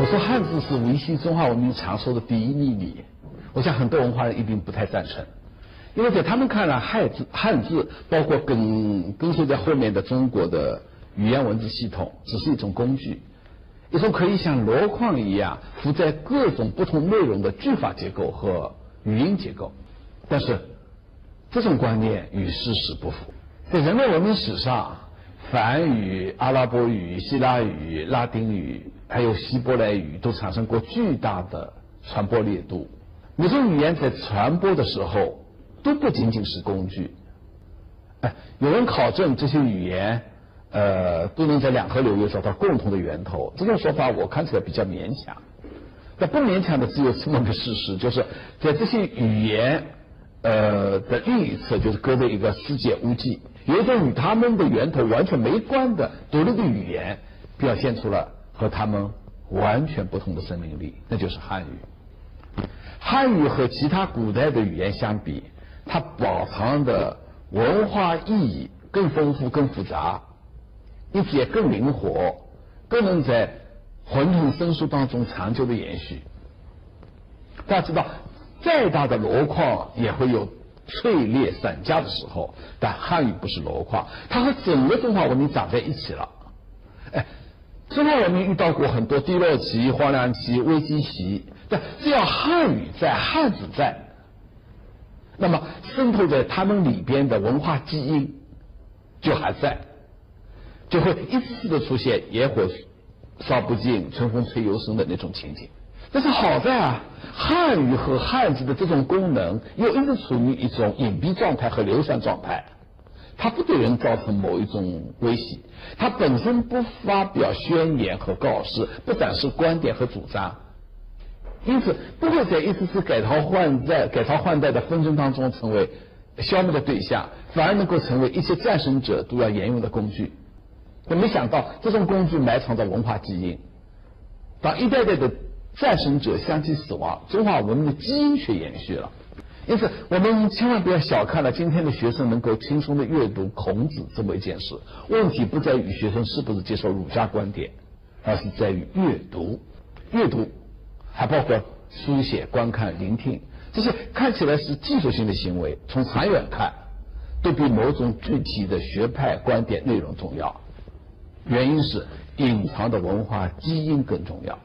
我说汉字是维系中华文明长寿的第一秘密，我想很多文化人一定不太赞成，因为在他们看来，汉字汉字包括跟跟随在后面的中国的语言文字系统，只是一种工具，一种可以像箩筐一样负载各种不同内容的句法结构和语音结构。但是这种观念与事实不符，在人类文明史上，梵语、阿拉伯语、希腊语、拉丁语。还有希伯来语都产生过巨大的传播力度。每种语言在传播的时候都不仅仅是工具。哎，有人考证这些语言，呃，都能在两河流域找到共同的源头。这种说法我看起来比较勉强。但不勉强的只有这么个事实，就是在这些语言呃的另一侧，就是隔着一个世界屋脊，有一种与他们的源头完全没关的独立的语言，表现出了。和他们完全不同的生命力，那就是汉语。汉语和其他古代的语言相比，它饱藏的文化意义更丰富、更复杂，因此也更灵活，更能在混沌生疏当中长久的延续。大家知道，再大的箩筐也会有碎裂散架的时候，但汉语不是箩筐，它和整个中华文明长在一起了。哎。中华文明遇到过很多低落期、荒凉期、危机期，但只要汉语在、汉字在，那么渗透在他们里边的文化基因就还在，就会一次次的出现“野火烧不尽，春风吹又生”的那种情景。但是好在啊，汉语和汉字的这种功能又一直处于一种隐蔽状态和流散状态。它不对人造成某一种威胁，它本身不发表宣言和告示，不展示观点和主张，因此不会在一次次改朝换代、改朝换代的纷争当中成为消灭的对象，反而能够成为一切战胜者都要沿用的工具。可没想到，这种工具埋藏着文化基因，当一代代的战胜者相继死亡，中华文明的基因却延续了。因此，我们千万不要小看了今天的学生能够轻松的阅读孔子这么一件事。问题不在于学生是不是接受儒家观点，而是在于阅读。阅读还包括书写、观看、聆听这些看起来是技术性的行为，从长远看，都比某种具体的学派观点内容重要。原因是隐藏的文化基因更重要。